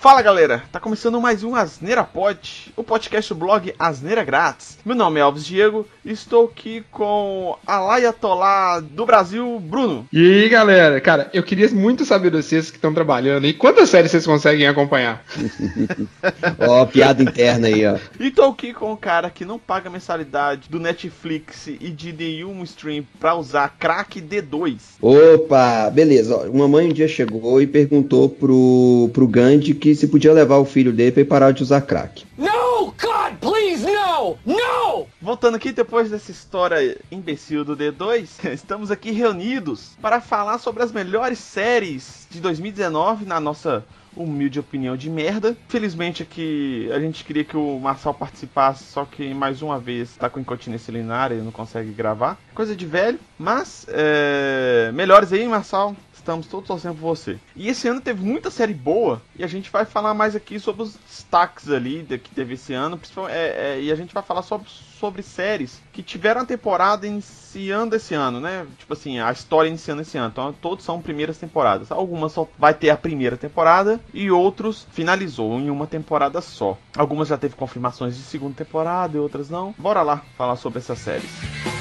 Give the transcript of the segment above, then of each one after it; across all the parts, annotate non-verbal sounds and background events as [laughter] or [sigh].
Fala galera, tá começando mais um Asneira Pod, o podcast do blog Asneira Grátis. Meu nome é Alves Diego e estou aqui com a Laia Tolá do Brasil, Bruno. E aí galera, cara, eu queria muito saber de vocês que estão trabalhando e quantas séries vocês conseguem acompanhar? [laughs] Ó, piada interna aí, ó. E tô aqui com o cara que não paga mensalidade do Netflix e de nenhum stream pra usar crack D2. Opa, beleza. Ó, uma mãe um dia chegou e perguntou pro, pro Gandhi que se podia levar o filho dele pra ele parar de usar crack. No, God, please, no! No! Voltando aqui depois dessa história imbecil do D2, [laughs] estamos aqui reunidos para falar sobre as melhores séries de 2019 na nossa humilde opinião de merda. Felizmente aqui a gente queria que o Marçal participasse, só que mais uma vez tá com incontinência urinária e não consegue gravar. Coisa de velho, mas é... melhores aí, Marçal. Estamos todos torcendo por você. E esse ano teve muita série boa. E a gente vai falar mais aqui sobre os destaques ali que teve esse ano. É, é, e a gente vai falar sobre, sobre séries que tiveram a temporada iniciando esse ano, né? Tipo assim, a história iniciando esse ano. Então todos são primeiras temporadas. Algumas só vai ter a primeira temporada e outros finalizou em uma temporada só. Algumas já teve confirmações de segunda temporada e outras não. Bora lá falar sobre essas séries.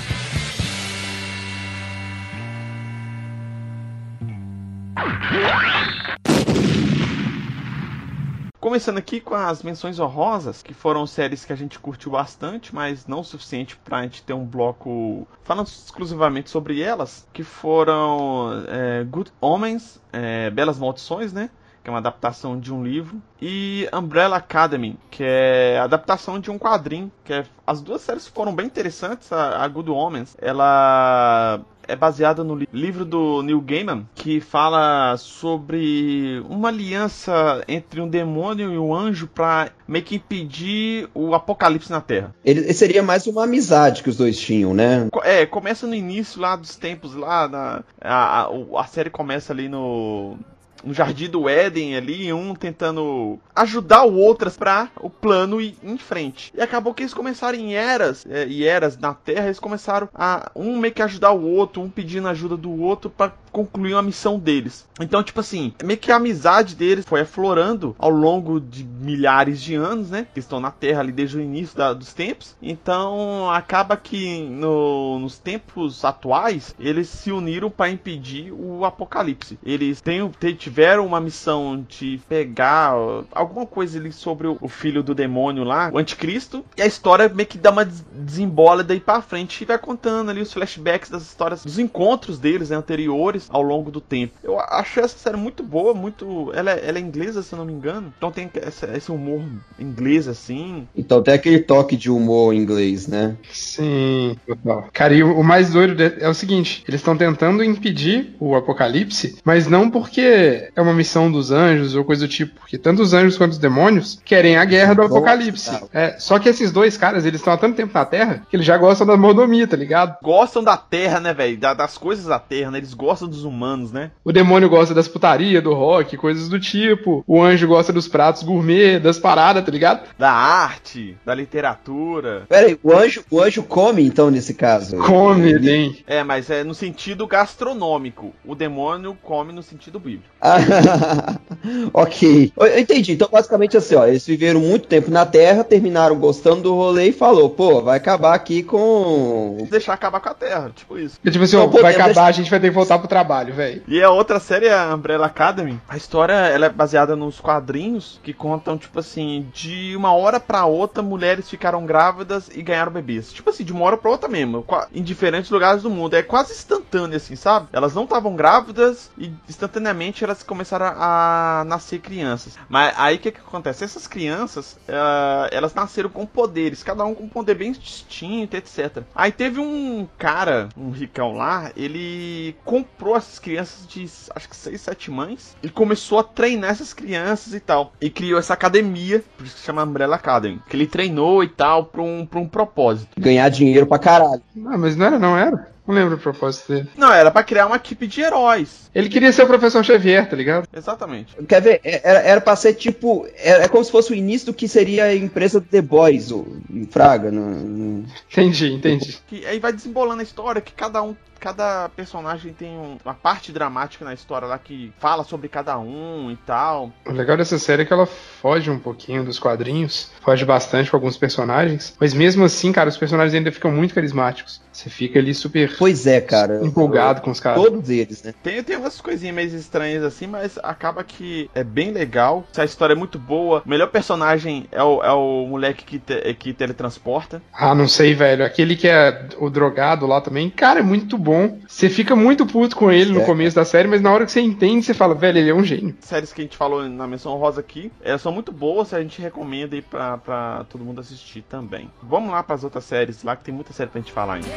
Começando aqui com as menções honrosas, que foram séries que a gente curtiu bastante, mas não o suficiente pra gente ter um bloco falando exclusivamente sobre elas, que foram é, Good Homens, é, Belas Maldições, né? Que é uma adaptação de um livro, e Umbrella Academy, que é adaptação de um quadrinho. Que é, as duas séries foram bem interessantes. A, a Good Homens, ela é baseada no li livro do Neil Gaiman, que fala sobre uma aliança entre um demônio e um anjo para meio que impedir o apocalipse na Terra. Ele seria mais uma amizade que os dois tinham, né? É, começa no início lá dos tempos lá, na, a, a, a série começa ali no no jardim do Éden ali, um tentando ajudar o outro para o plano ir em frente. E acabou que eles começaram em eras, é, e eras na Terra, eles começaram a um meio que ajudar o outro, um pedindo ajuda do outro para concluir uma missão deles. Então, tipo assim, meio que a amizade deles foi aflorando ao longo de milhares de anos, né? Que estão na Terra ali desde o início da, dos tempos. Então, acaba que no, nos tempos atuais, eles se uniram para impedir o apocalipse. Eles têm, tiveram uma missão de pegar alguma coisa ali sobre o, o filho do demônio lá, o anticristo, e a história meio que dá uma desembola daí para frente e vai contando ali os flashbacks das histórias, dos encontros deles né, anteriores ao longo do tempo. Eu achei essa série muito boa, muito. Ela é, ela é inglesa, se eu não me engano. Então tem essa, esse humor inglês assim. Então tem aquele toque de humor inglês, né? Sim, total. Cara, e o, o mais doido é o seguinte: eles estão tentando impedir o apocalipse, mas não porque é uma missão dos anjos ou coisa do tipo. Porque tanto os anjos quanto os demônios querem a guerra do apocalipse. É, só que esses dois caras, eles estão há tanto tempo na Terra que eles já gostam da mordomia, tá ligado? Gostam da Terra, né, velho? Da, das coisas da Terra, né? Eles gostam dos humanos, né? O demônio gosta das putarias, do rock, coisas do tipo. O anjo gosta dos pratos gourmet, das paradas, tá ligado? Da arte, da literatura. Pera aí, o anjo, o anjo come, então, nesse caso? Come, ele... bem. É, mas é no sentido gastronômico. O demônio come no sentido bíblico. [laughs] ok. Eu entendi. Então, basicamente assim, ó, eles viveram muito tempo na Terra, terminaram gostando do rolê e falou, pô, vai acabar aqui com... Deixar acabar com a Terra, tipo isso. E, tipo assim, ó, vai acabar, deixar... a gente vai ter que voltar pro trabalho, velho. E a outra série, a Umbrella Academy, a história, ela é baseada nos quadrinhos que contam, tipo assim, de uma hora pra outra, mulheres ficaram grávidas e ganharam bebês. Tipo assim, de uma hora pra outra mesmo, em diferentes lugares do mundo. É quase instantâneo, assim, sabe? Elas não estavam grávidas e instantaneamente elas começaram a nascer crianças. Mas aí o que, que acontece? Essas crianças, uh, elas nasceram com poderes, cada um com um poder bem distinto, etc. Aí teve um cara, um ricão lá, ele comprou essas crianças de acho que 6, 7 mães e começou a treinar essas crianças e tal. E criou essa academia, por isso que chama Umbrella Academy, que ele treinou e tal pra um, pra um propósito. Ganhar dinheiro pra caralho. Ah, mas não era, não era? Não lembro o propósito dele. Não, era para criar uma equipe de heróis. Ele queria ser o professor Xavier, tá ligado? Exatamente. Quer ver? É, era, era pra ser tipo. É, é como se fosse o início do que seria a empresa The Boys, o, em Fraga. No, no... Entendi, entendi. Que aí vai desembolando a história que cada um cada personagem tem um- uma parte dramática na história lá que fala sobre cada um e tal. O legal dessa série é que ela foge um pouquinho dos quadrinhos, foge bastante com alguns personagens, mas mesmo assim, cara, os personagens ainda ficam muito carismáticos. Você fica ali super Pois é, cara. empolgado com os caras. Todos eles, né? Tem, tem umas coisinhas meio estranhas assim, mas acaba que é bem legal. A história é muito boa. O melhor personagem é o, é o moleque que, te- que teletransporta. Ah, não sei, velho. Aquele que é o drogado lá também, cara, é muito bom. Você fica muito puto com ele no É. começo da série, mas na hora que você entende, você fala, velho, ele é um gênio. séries que a gente falou na menção rosa aqui é, são muito boas, a gente recomenda aí pra, pra todo mundo assistir também. Vamos lá pras outras séries lá, que tem muita série pra gente falar ainda.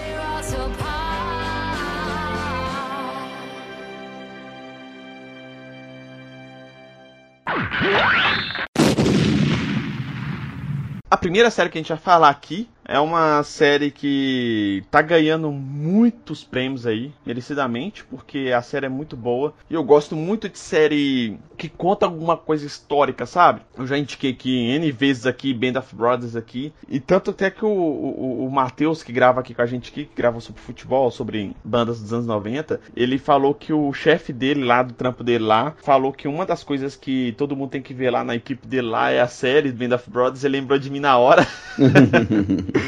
A primeira série que a gente vai falar aqui é uma série que tá ganhando muitos prêmios aí, merecidamente, porque a série é muito boa. E eu gosto muito de série que conta alguma coisa histórica, sabe? Eu já indiquei aqui N vezes aqui, Band of Brothers aqui. E tanto até que o, o, o Matheus, que grava aqui com a gente aqui, que grava sobre futebol, sobre bandas dos anos 90, ele falou que o chefe dele lá, do trampo dele lá, falou que uma das coisas que todo mundo tem que ver lá na equipe dele lá é a série Band of Brothers. Ele lembrou de mim na hora. [laughs]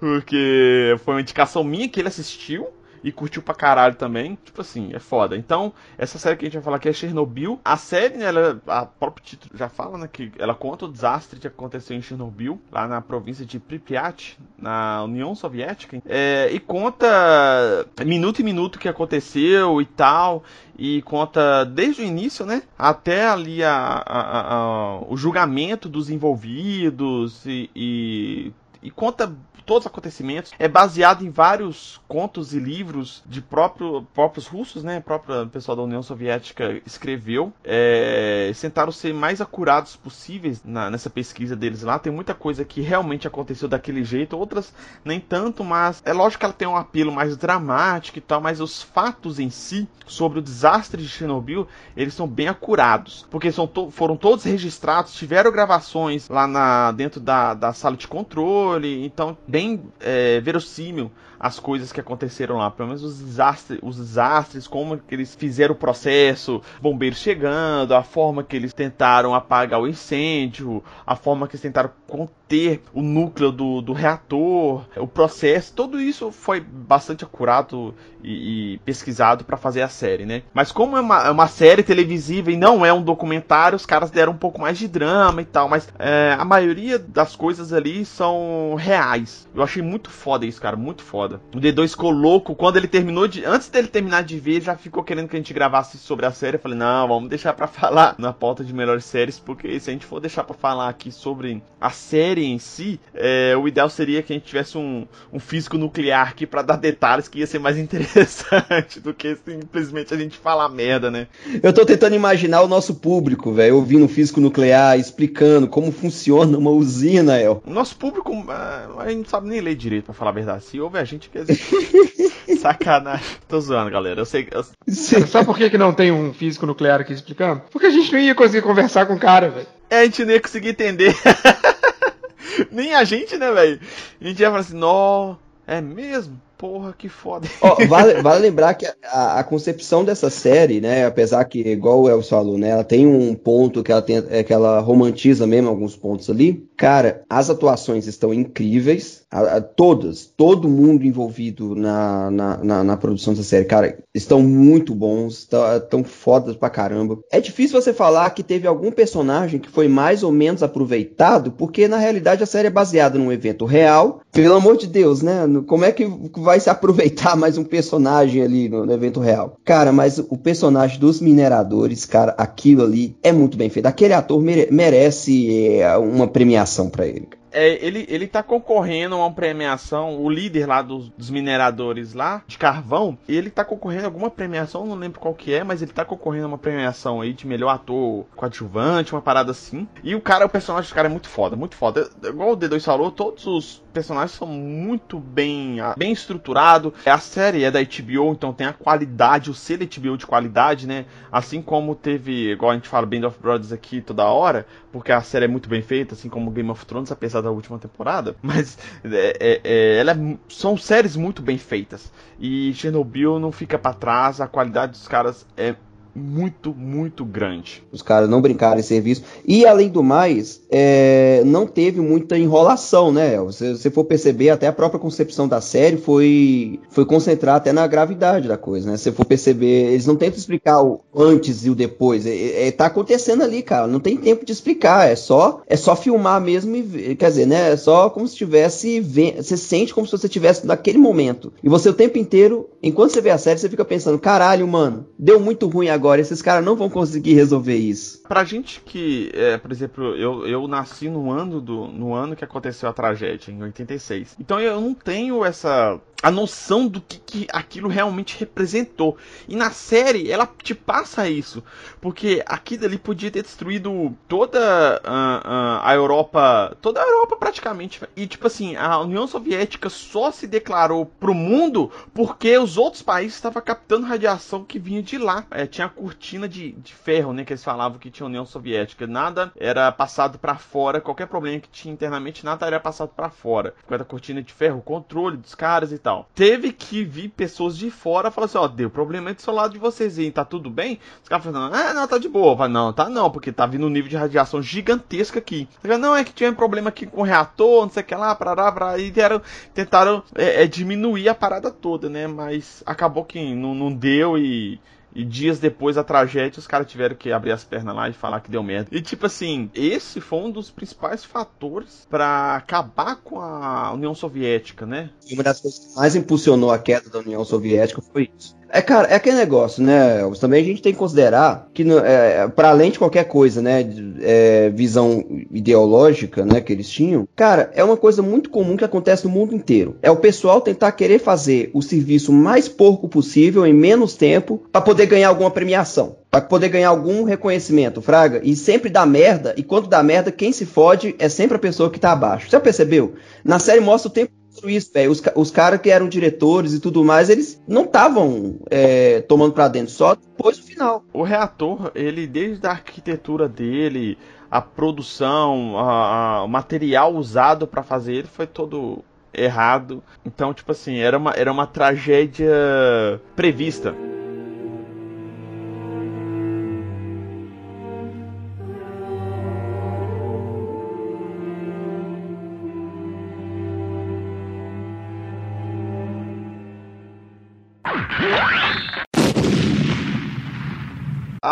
Porque foi uma indicação minha que ele assistiu e curtiu pra caralho também. Tipo assim, é foda. Então, essa série que a gente vai falar aqui é Chernobyl. A série, né, ela, a próprio título já fala, né, que ela conta o desastre que aconteceu em Chernobyl, lá na província de Pripyat, na União Soviética. É, e conta minuto em minuto o que aconteceu e tal. E conta desde o início, né? Até ali a, a- a- o julgamento dos envolvidos e, e, e conta todos os acontecimentos. É baseado em vários contos e livros de próprio, próprios russos, né? Próprio pessoal da União Soviética escreveu. É, tentaram ser mais acurados possíveis na- nessa pesquisa deles lá. Tem muita coisa que realmente aconteceu daquele jeito, outras nem tanto, mas é lógico que ela tem um apelo mais dramático e tal, mas os fatos em si sobre o desastre de Chernobyl, eles são bem acurados, porque são to- foram todos registrados, tiveram gravações lá na, dentro da, da sala de controle, então bem é, verossímil as coisas que aconteceram lá, pelo menos os desastres, os desastres, como que eles fizeram o processo, bombeiros chegando, a forma que eles tentaram apagar o incêndio, a forma que eles tentaram conter o núcleo do, do reator, o processo, tudo isso foi bastante acurado e, e pesquisado para fazer a série, né? Mas como é uma, é uma série televisiva e não é um documentário, os caras deram um pouco mais de drama e tal, mas é, a maioria das coisas ali são reais. Eu achei muito foda isso, cara, muito foda. O D2 ficou louco quando ele terminou de. Antes dele terminar de ver, já ficou querendo que a gente gravasse sobre a série. Eu falei, não, vamos deixar pra [laughs] falar na pauta de melhores séries, porque se a gente for deixar pra falar aqui sobre a série em si, é, o ideal seria que a gente tivesse um, um físico nuclear aqui pra dar detalhes que ia ser mais [laughs] interessante do que simplesmente a gente falar merda, né? Eu tô tentando imaginar o nosso público, velho, ouvindo físico nuclear, explicando como funciona uma usina, El. O nosso público, ah, a gente não sabe nem ler direito, pra falar a verdade. Se ouve a gente, quer dizer. [laughs] Sacanagem. Tô zoando, galera. Eu sei. Eu... Cara, sabe por que, que não tem um físico nuclear aqui explicando? Porque a gente não ia conseguir conversar com o cara, velho. É, a gente não ia conseguir entender. [laughs] Nem a gente, né, velho? A gente ia falar assim, nó, é mesmo? Porra, que foda. Vale, [laughs] vale lembrar que a, a concepção dessa série, né, apesar que, igual o Elvis falou, né, ela tem um ponto que ela, tem, é, que ela romantiza mesmo alguns pontos ali. Cara, as atuações estão incríveis, a- a- todas, todo mundo envolvido na, na, na, na produção dessa série, cara, estão muito bons, estão, tão fodas pra caramba. É difícil você falar que teve algum personagem que foi mais ou menos aproveitado, porque na realidade a série é baseada num evento real. Pelo amor de Deus, né? Como é que vai se aproveitar mais um personagem ali no, no evento real? Cara, mas o personagem dos mineradores, cara, aquilo ali é muito bem feito. Aquele ator mere- merece é, uma premiação pra ele. É, ele, ele tá concorrendo a uma premiação, o líder lá dos, dos mineradores lá, de carvão, ele tá concorrendo a alguma premiação, não lembro qual que é, mas ele tá concorrendo a uma premiação aí de melhor ator coadjuvante, uma parada assim. E o cara, o personagem do cara é muito foda, muito foda. Igual o D2 falou, todos os personagens são muito bem, ah, bem estruturados. A série é da HBO, então tem a qualidade, o selo HBO de qualidade, né? Assim como teve, igual a gente fala Band of Brothers aqui toda hora, porque a série é muito bem feita, assim como Game of Thrones, apesar da última temporada, mas é, é, é, ela é são séries muito bem feitas. E Chernobyl não fica para trás, a qualidade dos caras é muito, muito grande. Os caras não brincaram em serviço. E, além do mais, é, não teve muita enrolação, né? Se você for perceber, até a própria concepção da série foi, foi concentrar até na gravidade da coisa, né? Se você for perceber, eles não tentam explicar o antes e o depois. É, é, tá acontecendo ali, cara. Não tem tempo de explicar. É só, é só filmar mesmo e, quer dizer, né? É só como se tivesse. Você sente como se você estivesse naquele momento. E você o tempo inteiro, enquanto você vê a série, você fica pensando: caralho, mano, deu muito ruim agora agora. Esses caras não vão conseguir resolver isso. Pra gente que, é, por exemplo, eu, eu nasci no ano, do, no ano que aconteceu a tragédia, em 86. Então eu não tenho essa a noção do que, que, aquilo realmente representou. E na série ela te passa isso, porque aquilo ali podia ter destruído toda a, a, a Europa, toda a Europa praticamente. E tipo assim, a União Soviética só se declarou pro mundo porque os outros países estavam captando radiação que vinha de lá. É, tinha a cortina de, de ferro, né, que eles falavam que tinha a União Soviética. Nada era passado para fora, qualquer problema que tinha internamente, nada era passado para fora. Com a cortina de ferro, o controle dos caras e tal tal. Teve que vir pessoas de fora falar assim, ó, deu problema do seu lado de vocês aí, tá tudo bem? Os caras falaram, ah, não, tá de boa. Falo, não, tá não, porque tá vindo um nível de radiação gigantesca aqui. Não, é que tinha um problema aqui com o reator, não sei o que lá, parará, parará, e deram, tentaram é, é, diminuir a parada toda, né? Mas acabou que não, não deu e e dias depois da tragédia, os caras tiveram que abrir as pernas lá e falar que deu merda. E tipo assim, esse foi um dos principais fatores para acabar com a União Soviética, né? Uma das coisas que mais impulsionou a queda da União Soviética foi isso. É, cara, é aquele negócio, né? Também a gente tem que considerar que, é, para além de qualquer coisa, né, é, visão ideológica, né, que eles tinham, cara, é uma coisa muito comum que acontece no mundo inteiro. É o pessoal tentar querer fazer o serviço mais porco possível em menos tempo para poder ganhar alguma premiação. Pra poder ganhar algum reconhecimento, Fraga. E sempre dá merda. E quando dá merda, quem se fode é sempre a pessoa que tá abaixo. Você já percebeu? Na série mostra o tempo isso, velho. Os, os caras que eram diretores e tudo mais, eles não estavam é, tomando pra dentro, só depois do final. O reator, ele, desde a arquitetura dele, a produção, a, a, o material usado para fazer ele foi todo errado. Então, tipo assim, era uma, era uma tragédia prevista.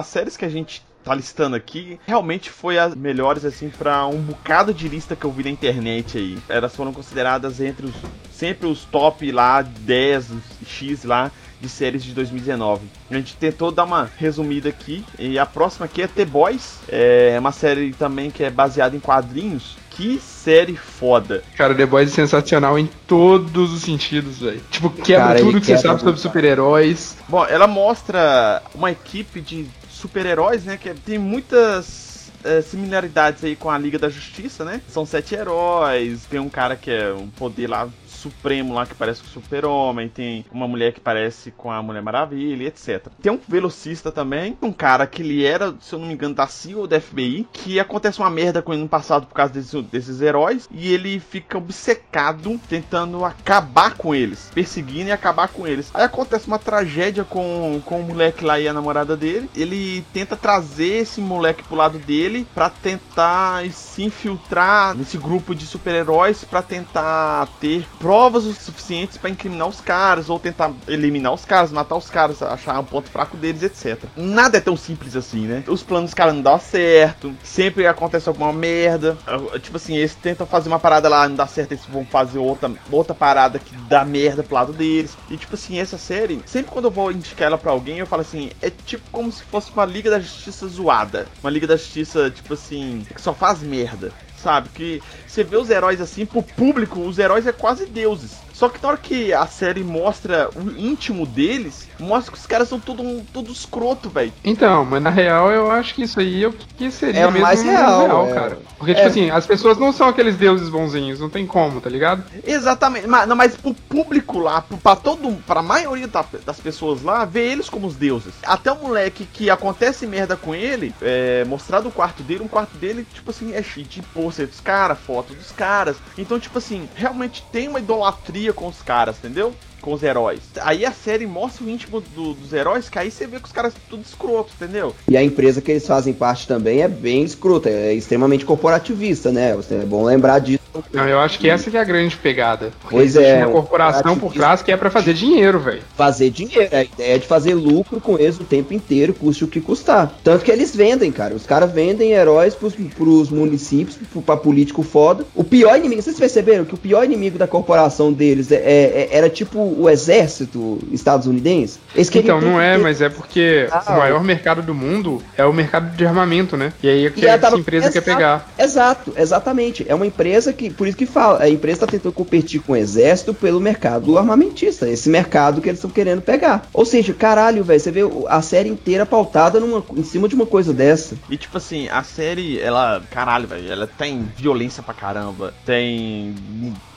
As séries que a gente tá listando aqui realmente foi as melhores assim para um bocado de lista que eu vi na internet aí. Elas foram consideradas entre os sempre os top lá 10 X lá de séries de 2019. A gente tentou dar uma resumida aqui e a próxima aqui é The Boys, é uma série também que é baseada em quadrinhos. Que série foda. Cara, The Boys é sensacional em todos os sentidos, velho. Tipo, quebra Cara, tudo que você sabe sobre super-heróis. Bom, ela mostra uma equipe de super-heróis, né? Que tem muitas é, similaridades aí com a Liga da Justiça, né? São sete heróis, tem um cara que é um poder lá supremo lá que parece com o Super-Homem, tem uma mulher que parece com a Mulher Maravilha, etc. Tem um velocista também, um cara que ele era, se eu não me engano, da CIA ou da FBI, que acontece uma merda com ele no passado por causa desse, desses heróis, e ele fica obcecado tentando acabar com eles, perseguindo e acabar com eles. Aí acontece uma tragédia com, com o moleque lá e a namorada dele, ele tenta trazer esse moleque pro lado dele para tentar se infiltrar nesse grupo de super-heróis para tentar ter provas o suficientes para incriminar os caras, ou tentar eliminar os caras, matar os caras, achar um ponto fraco deles, etc. Nada é tão simples assim, né? Os planos dos caras não dão certo, sempre acontece alguma merda. Tipo assim, eles tentam fazer uma parada lá, não dá certo, eles vão fazer outra, outra parada que dá merda pro lado deles. E tipo assim, essa série, sempre quando eu vou indicar ela pra alguém, eu falo assim, é tipo como se fosse uma Liga da Justiça zoada. Uma Liga da Justiça, tipo assim, que só faz merda sabe? Que você vê os heróis assim, pro público, os heróis é quase deuses. Só que na hora que a série mostra o íntimo deles, mostra que os caras são tudo, tudo escroto, velho. Então, mas na real eu acho que isso aí é o que seria É mesmo mais real, é. cara. Porque, tipo É. assim, as pessoas não são aqueles deuses bonzinhos, não tem como, tá ligado? Exatamente, mas, não, mas pro público lá, pro- pra todo, pra maioria da- das pessoas lá, vê eles como os deuses. Até o moleque que acontece merda com ele, é, mostrado o quarto dele, um quarto dele, tipo assim, é cheio de pôster dos caras, foto dos caras. Então, tipo assim, realmente tem uma idolatria com os caras, entendeu? Com os heróis. Aí a série mostra o íntimo do- dos heróis, que aí você vê que os caras tudo escroto, entendeu? E a empresa que eles fazem parte também é bem escrota, é extremamente corporativista, né? É bom lembrar disso. Não, eu acho que essa que é a grande pegada. Porque Pois existe é, uma corporação por trás que é pra fazer dinheiro, velho. Fazer dinheiro, a ideia é de fazer lucro com eles o tempo inteiro, custe o que custar. Tanto que eles vendem, cara. Os caras vendem heróis pros, pros municípios, pro- pra político foda. O pior inimigo, vocês perceberam que o pior inimigo da corporação deles é, é- era tipo o exército estadunidense? Eles Então, não é, ter- mas é porque Ah, o maior mercado do mundo é o mercado de armamento, né? E aí é que E essa tava- empresa quer Exato, pegar. Exato, exatamente. É uma empresa que, por isso que fala, a empresa está tentando competir com o exército pelo mercado armamentista, esse mercado que eles estão querendo pegar. Ou seja, caralho, velho, você vê a série inteira pautada numa, em cima de uma coisa dessa. E tipo assim, a série, ela, caralho, velho, ela tem violência pra caramba, tem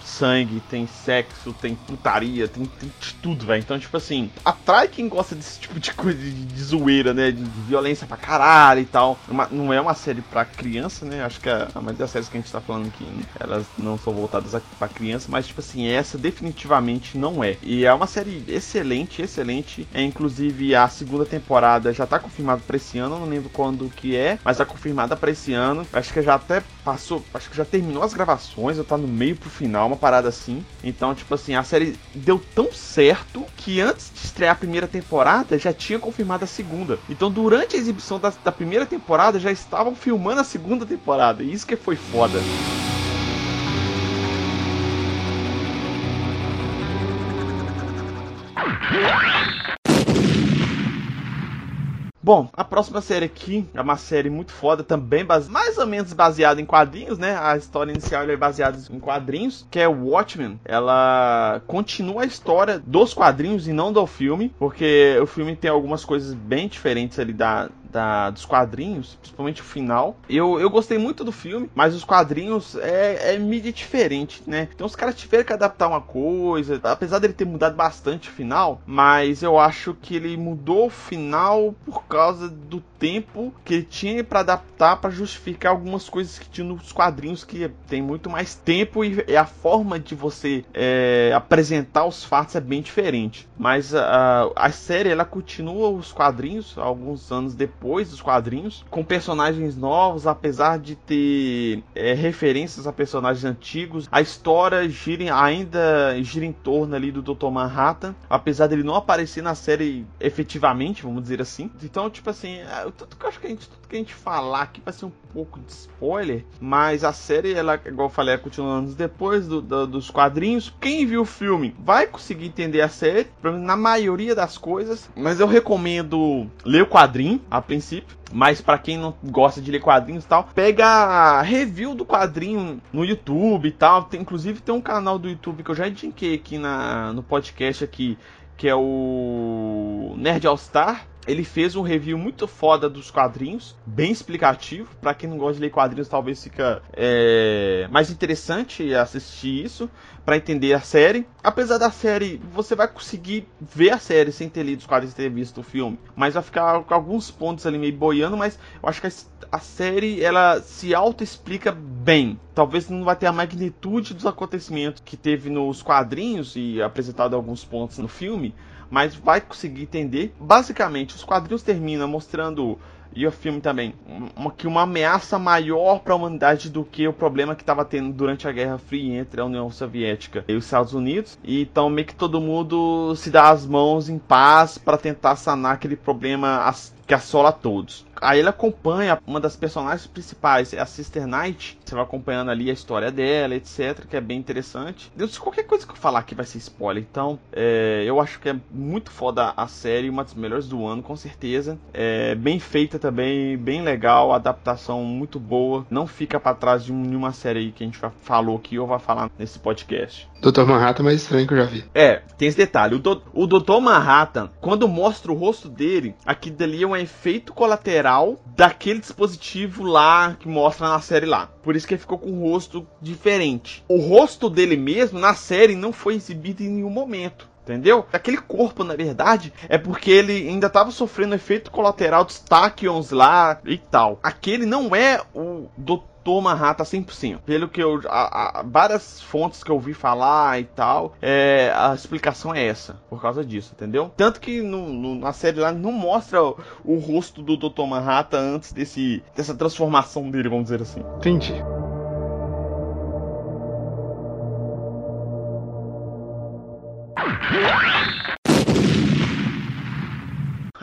sangue, tem sexo, tem putaria, tem, tem de tudo, velho. Então, tipo assim, atrai quem gosta desse tipo de coisa de, de zoeira, né? De, de violência pra caralho e tal. Uma- não é uma série pra criança, né? Acho que a, a maioria das séries que a gente tá falando aqui, elas não são voltadas a- pra criança, mas, tipo assim, essa definitivamente não é. E é uma série excelente, excelente. É inclusive a segunda temporada já tá confirmada pra esse ano, não lembro quando que é, mas tá confirmada pra esse ano. Acho que já até passou, acho que já terminou as gravações, ou tá no meio pro final, uma parada assim. Então, tipo assim, a série deu tão certo que antes de estrear a primeira temporada já tinha confirmado a segunda. Então, durante a exibição da, da primeira temporada já estavam filmando a segunda temporada. E isso que foi foda. Bom, a próxima série aqui é uma série muito foda, também base... mais ou menos baseada em quadrinhos, né? A história inicial é baseada em quadrinhos, que é Watchmen. Ela continua a história dos quadrinhos e não do filme, porque o filme tem algumas coisas bem diferentes ali da, da, dos quadrinhos, principalmente o final. Eu, eu gostei muito do filme, mas os quadrinhos é, é mídia diferente, né? Então os caras tiveram que adaptar uma coisa, apesar dele ter mudado bastante o final, mas eu acho que ele mudou o final por causa do tempo que ele tinha para adaptar para justificar algumas coisas que tinha nos quadrinhos que tem muito mais tempo e, e a forma de você é, apresentar os fatos é bem diferente. Mas a, a série ela continua os quadrinhos alguns anos depois dos quadrinhos com personagens novos, apesar de ter é, referências a personagens antigos. A história gira ainda gira em torno ali do Dr. Manhattan, apesar dele não aparecer na série efetivamente, vamos dizer assim. Então, tipo assim, é, tudo que eu acho que a gente, tudo que a gente falar aqui vai ser um pouco de spoiler, mas a série, ela, igual eu falei, é continua anos depois do- do- dos quadrinhos. Quem viu o filme vai conseguir entender a série, na maioria das coisas, mas eu recomendo ler o quadrinho princípio. Mas pra quem não gosta de ler quadrinhos e tal, pega review do quadrinho no YouTube e tal. Tem, inclusive tem um canal do YouTube que eu já indiquei aqui na, no podcast aqui, que é o Nerd All Star. Ele fez um review muito foda dos quadrinhos, bem explicativo. Pra quem não gosta de ler quadrinhos, talvez fica é, mais interessante assistir isso pra entender a série. Apesar da série, você vai conseguir ver a série sem ter lido os quadrinhos e ter visto o filme, mas vai ficar com alguns pontos ali meio boiando. Mas eu acho que a série ela se auto-explica bem. Talvez não vai ter a magnitude dos acontecimentos que teve nos quadrinhos e apresentado alguns pontos no filme mas vai conseguir entender. Basicamente, os quadrinhos terminam mostrando e o filme também uma, que uma ameaça maior para a humanidade do que o problema que estava tendo durante a Guerra Fria entre a União Soviética e os Estados Unidos. E então meio que todo mundo se dá as mãos em paz para tentar sanar aquele problema que assola todos. Aí ele acompanha uma das personagens principais, é a Sister Knight. Você vai acompanhando ali a história dela, etc, que é bem interessante. Deus, qualquer coisa que eu falar aqui vai ser spoiler. Então, é, eu acho que é muito foda a série, uma das melhores do ano, com certeza. É bem feita também, bem legal, adaptação muito boa. Não fica para trás de nenhuma série aí que a gente falou aqui ou vai falar nesse podcast. Doutor Manhattan é mais estranho que eu já vi. É, tem esse detalhe. O, do, o Dr. Manhattan, quando mostra o rosto dele, aquilo dali é um efeito colateral daquele dispositivo lá que mostra na série lá. Por isso que ele ficou com um rosto diferente. O rosto dele mesmo, na série, não foi exibido em nenhum momento. Entendeu? Aquele corpo, na verdade, é porque ele ainda estava sofrendo efeito colateral dos Tachyons lá e tal. Aquele não é o Dr. Manhattan 100%. Pelo que eu. A, a, várias fontes que eu ouvi falar e tal, é, a explicação é essa. Por causa disso, entendeu? Tanto que no, no, na série lá não mostra o, o, rosto do Dr. Manhattan antes desse, dessa transformação dele, vamos dizer assim. Entendi.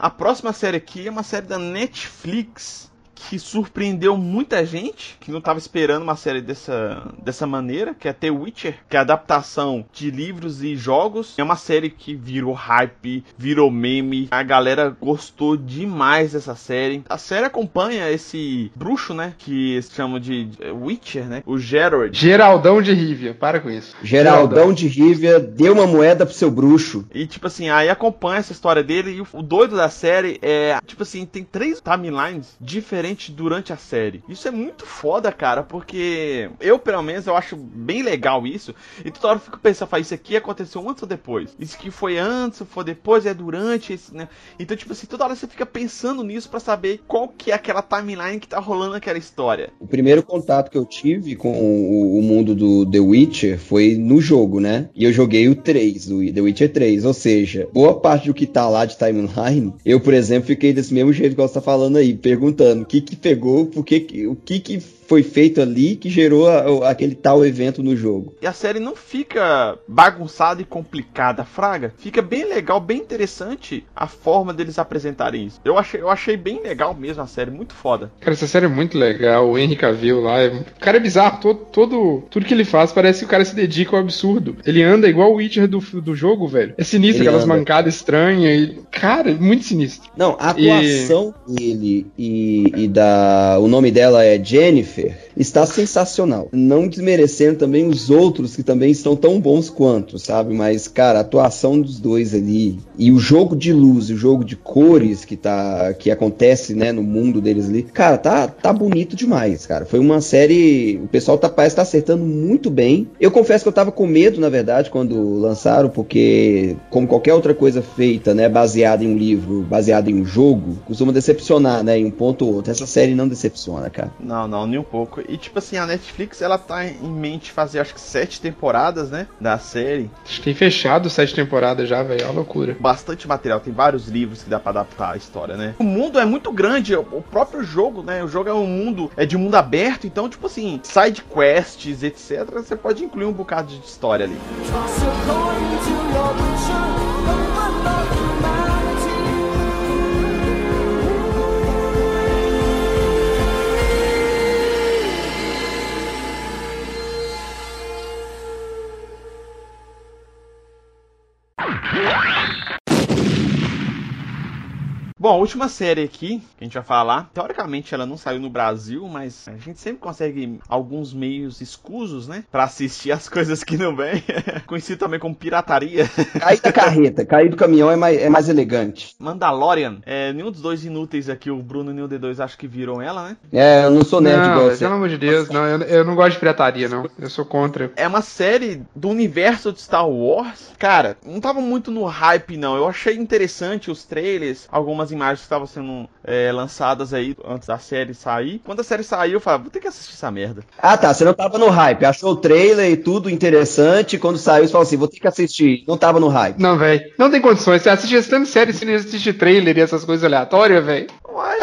A próxima série aqui é uma série da Netflix que surpreendeu muita gente que não estava esperando uma série dessa, dessa maneira, que é The Witcher, que é a adaptação de livros e jogos. É uma série que virou hype, virou meme. A galera gostou demais dessa série. A série acompanha esse bruxo, né, que se chama de Witcher, né, o Gerard. Geraldão de Rivia, para com isso. Geraldão, Geraldão. de Rivia deu uma moeda pro seu bruxo. E tipo assim, aí acompanha essa história dele e o doido da série é, tipo assim, tem três timelines diferentes durante a série. Isso é muito foda, cara, porque eu, pelo menos, eu acho bem legal isso. E toda hora eu fico pensando, faz isso aqui aconteceu antes ou depois? Isso que foi antes, foi depois, é durante, esse, né? Então, tipo assim, toda hora você fica pensando nisso para saber qual que é aquela timeline que tá rolando aquela história. O primeiro contato que eu tive com o, mundo do The Witcher foi no jogo, né? E eu joguei o 3, o The Witcher 3, ou seja, boa parte do que tá lá de timeline, eu, por exemplo, fiquei desse mesmo jeito que você tá falando aí, perguntando o que que pegou, porque, o que que foi feito ali que gerou a, aquele tal evento no jogo. E a série não fica bagunçada e complicada, fraga. Fica bem legal, bem interessante a forma deles apresentarem isso. Eu achei, eu achei bem legal mesmo a série, muito foda. Cara, essa série é muito legal. O Henry Cavill lá, é... o cara é bizarro. Todo, todo, tudo que ele faz parece que o cara se dedica ao absurdo. Ele anda igual o Witcher do, do jogo, velho. É sinistro, ele aquelas anda. mancadas estranhas. E... Cara, muito sinistro. Não, a atuação e... dele e, e da. O nome dela é Jennifer está sensacional. Não desmerecendo também os outros que também estão tão bons quanto, sabe? Mas, cara, a atuação dos dois ali e o jogo de luz, o jogo de cores que tá que acontece, né, no mundo deles ali, cara, tá tá bonito demais, cara. Foi uma série, o pessoal tá parece tá acertando muito bem. Eu confesso que eu tava com medo, na verdade, quando lançaram, porque como qualquer outra coisa feita, né, baseada em um livro, baseada em um jogo, costuma decepcionar, né, em um ponto ou outro. Essa série não decepciona, cara. Não, não, nenhum pouco. E tipo assim, a Netflix ela tá em mente fazer acho que sete temporadas, né? Da série. Acho que tem fechado sete temporadas já, velho. É uma loucura. Bastante material, tem vários livros que dá pra adaptar a história, né? O mundo é muito grande, o próprio jogo, né? O jogo é um mundo, é de mundo aberto, então, tipo assim, side quests, etc. Você pode incluir um bocado de história ali. Bom, a última série aqui que a gente vai falar, teoricamente ela não saiu no Brasil, mas a gente sempre consegue alguns meios escusos, né? Pra assistir as [laughs] coisas que não vêm. [laughs] Conhecido também como pirataria. [laughs] Cair da carreta, cair do caminhão é mais, é mais elegante. Mandalorian, é, nenhum dos dois inúteis aqui, o Bruno e nenhum D2, acho que viram ela, né? É, eu não sou nerd não, igual você. Pelo amor de Deus, não, eu, eu não gosto de pirataria, não. Eu sou contra. É uma série do universo de Star Wars. Cara, não tava muito no hype, não. Eu achei interessante os trailers, algumas imagens que estavam sendo é, lançadas aí antes da série sair. Quando a série saiu, eu falei, vou ter que assistir essa merda. Ah, tá. Você não tava no hype. Achou o trailer e tudo interessante. Quando saiu, você falou assim, vou ter que assistir. Não tava no hype. Não, velho. Não tem condições. Você assiste tanto série, você não assiste trailer e essas coisas aleatórias, velho.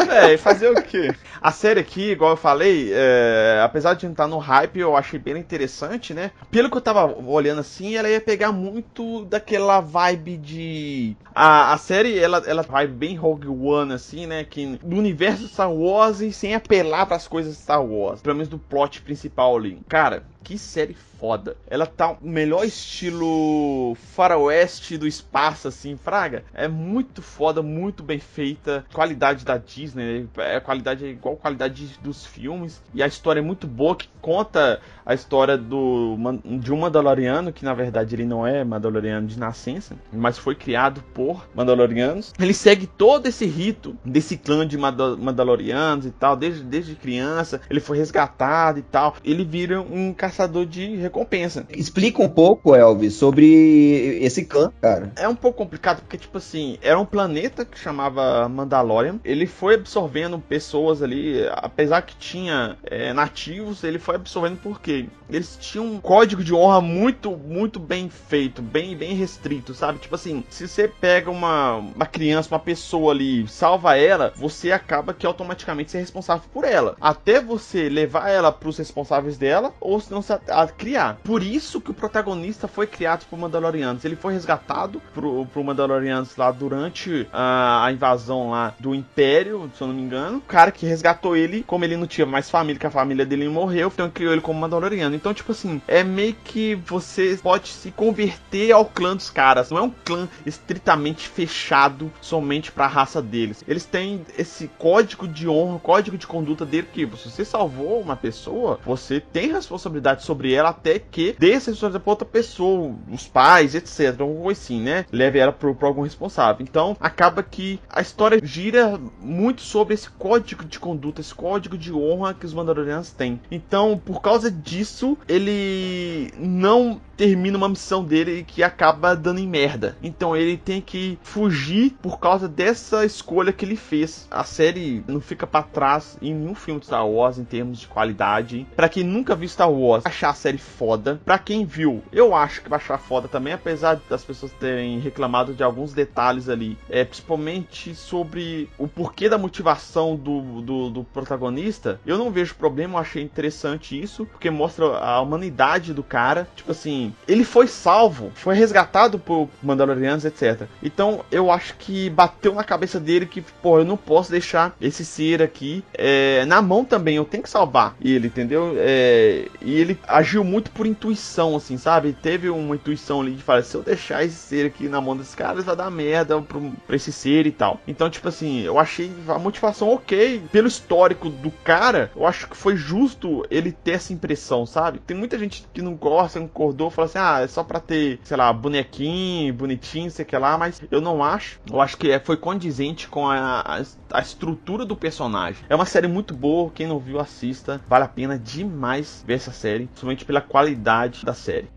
Velho, fazer o quê? A série aqui, igual eu falei, é, apesar de estar no hype, eu achei bem interessante, né? Pelo que eu tava olhando assim, ela ia pegar muito daquela vibe de. A, a série, ela, ela vai bem Rogue One, assim, né? Que do universo Star Wars e sem apelar para as coisas Star Wars. Pelo menos do plot principal ali. Cara, que série foda. Ela tá o melhor estilo faroeste do espaço, assim, fraga. É muito foda, muito bem feita. Qualidade da Disney, é, a qualidade é igual a qualidade dos filmes. E a história é muito boa, que conta a história do, de um Mandaloriano, que na verdade ele não é Mandaloriano de nascença, mas foi criado por Mandalorianos. Ele segue todo esse rito desse clã de Mandalorianos e tal, desde, desde criança. Ele foi resgatado e tal. Ele vira um caçador de recompensa. Explica um pouco, Elvis, sobre esse clã, cara. É um pouco complicado porque, tipo assim, era um planeta que chamava Mandalorian. Ele foi absorvendo pessoas ali, apesar que tinha é, nativos, ele foi absorvendo porque eles tinham um código de honra muito, muito bem feito, bem, bem restrito, sabe? Tipo assim, se você pega uma, uma criança, uma pessoa ali, salva ela, você acaba que automaticamente você é responsável por ela. Até você levar ela para os responsáveis dela, ou se a criar. Por isso que o protagonista foi criado por Mandalorianos. Ele foi resgatado pro, Mandalorianos lá durante a, a invasão lá do Império, se eu não me engano. O cara que resgatou ele, como ele não tinha mais família, que a família dele morreu, então criou ele como Mandaloriano. Então, tipo assim, é meio que você pode se converter ao clã dos caras. Não é um clã estritamente fechado somente para a raça deles. Eles têm esse código de honra, código de conduta dele que se você salvou uma pessoa, você tem responsabilidade sobre ela até que dê essa responsabilidade pra outra pessoa, os pais, etc. Ou assim, né? Leve ela pro, pro algum responsável. Então, acaba que a história gira muito sobre esse código de conduta, esse código de honra que os Mandalorianos têm. Então, por causa disso, ele não termina uma missão dele que acaba dando em merda. Então ele tem que fugir por causa dessa escolha que ele fez. A série não fica para trás em nenhum filme de Star Wars em termos de qualidade. Para quem nunca viu Star Wars, achar a série foda. Para quem viu, eu acho que vai achar foda também, apesar das pessoas terem reclamado de alguns detalhes ali, é principalmente sobre o porquê da motivação do, do, do protagonista. Eu não vejo problema, eu achei interessante isso, porque mostra a humanidade do cara. Tipo assim, ele foi salvo, foi resgatado por Mandalorianos, etc. Então eu acho que bateu na cabeça dele que, pô, eu não posso deixar esse ser aqui é, na mão também, eu tenho que salvar ele, entendeu? É, e ele agiu muito por intuição, assim, sabe? Teve uma intuição ali de falar: se eu deixar esse ser aqui na mão desses caras, vai dar merda pro, pra esse ser e tal. Então, tipo assim, eu achei a motivação ok. Pelo histórico do cara, eu acho que foi justo ele ter essa impressão, sabe? Tem muita gente que não gosta, concordou, fala assim, ah, é só pra ter, sei lá, bonequinho, bonitinho, sei que lá, mas eu não acho. Eu acho que é, foi condizente com a, a, a, estrutura do personagem. É uma série muito boa, quem não viu, assista. Vale a pena demais ver essa série, somente pela qualidade da série.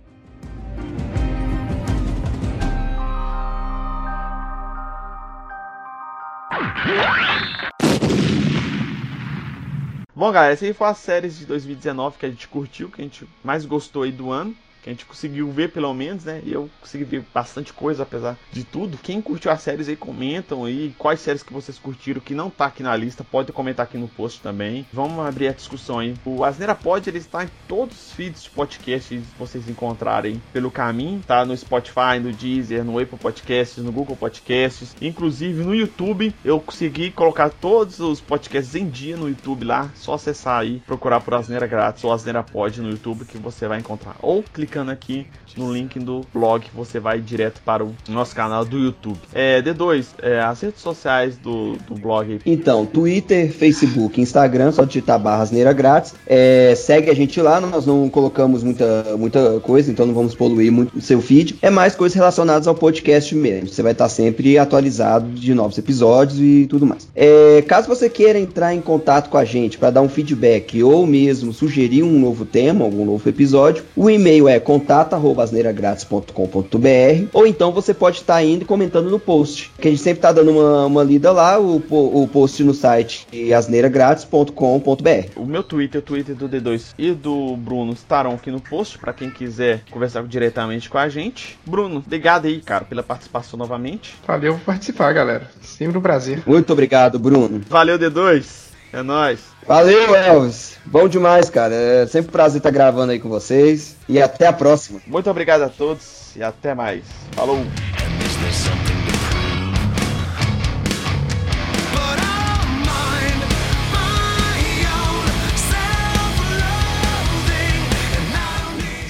Bom, galera, essa aí foi as séries de 2019 que a gente curtiu, que a gente mais gostou aí do ano que a gente conseguiu ver pelo menos, né? E eu consegui ver bastante coisa apesar de tudo. Quem curtiu as séries aí comentam aí quais séries que vocês curtiram que não tá aqui na lista, pode comentar aqui no post também. Vamos abrir a discussão aí. O Asneira Pod ele está em todos os feeds de podcast que vocês encontrarem pelo caminho, tá no Spotify, no Deezer, no Apple Podcasts, no Google Podcasts, inclusive no YouTube. Eu consegui colocar todos os podcasts em dia no YouTube lá, só acessar aí, procurar por Asneira Grátis ou Asneira Pod no YouTube que você vai encontrar. Ou clicar clicando aqui no link do blog, você vai direto para o nosso canal do YouTube. É, D2, é, as redes sociais do, do blog. Então, Twitter, Facebook, Instagram, só digitar barras neira grátis. É, segue a gente lá, nós não colocamos muita, muita coisa, então não vamos poluir muito o seu feed. É mais coisas relacionadas ao podcast mesmo. Você vai estar sempre atualizado de novos episódios e tudo mais. É, caso você queira entrar em contato com a gente para dar um feedback ou mesmo sugerir um novo tema, algum novo episódio, o e-mail é contato@asneiragratis.com.br ou então você pode estar tá indo e comentando no post, que a gente sempre está dando uma, uma, lida lá, o, o post no site asneiragratis.com.br. O meu Twitter, o Twitter do D2 e do Bruno estarão aqui no post para quem quiser conversar diretamente com a gente. Bruno, obrigado aí, cara, pela participação novamente. Valeu por participar, galera. Sempre um prazer. Muito obrigado, Bruno. Valeu, D2. É nóis. Valeu, Elvis. Bom demais, cara. É sempre um prazer estar gravando aí com vocês. E até a próxima. Muito obrigado a todos e até mais. Falou.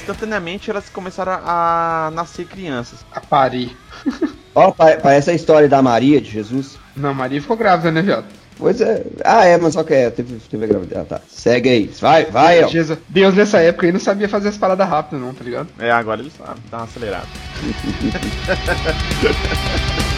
simultaneamente elas começaram a, nascer crianças. A parir. Ó, pa- parece a história da Maria de Jesus. Não, Maria ficou grávida, né, viado? Pois é. Ah, é, mas só que é, teve, teve a gravidez. Ah, tá. Segue aí. Vai, vai, El. Jesus. Deus nessa época aí não sabia fazer as paradas rápido, não, tá ligado? É, agora eles sabem, dá uma acelerada. [laughs]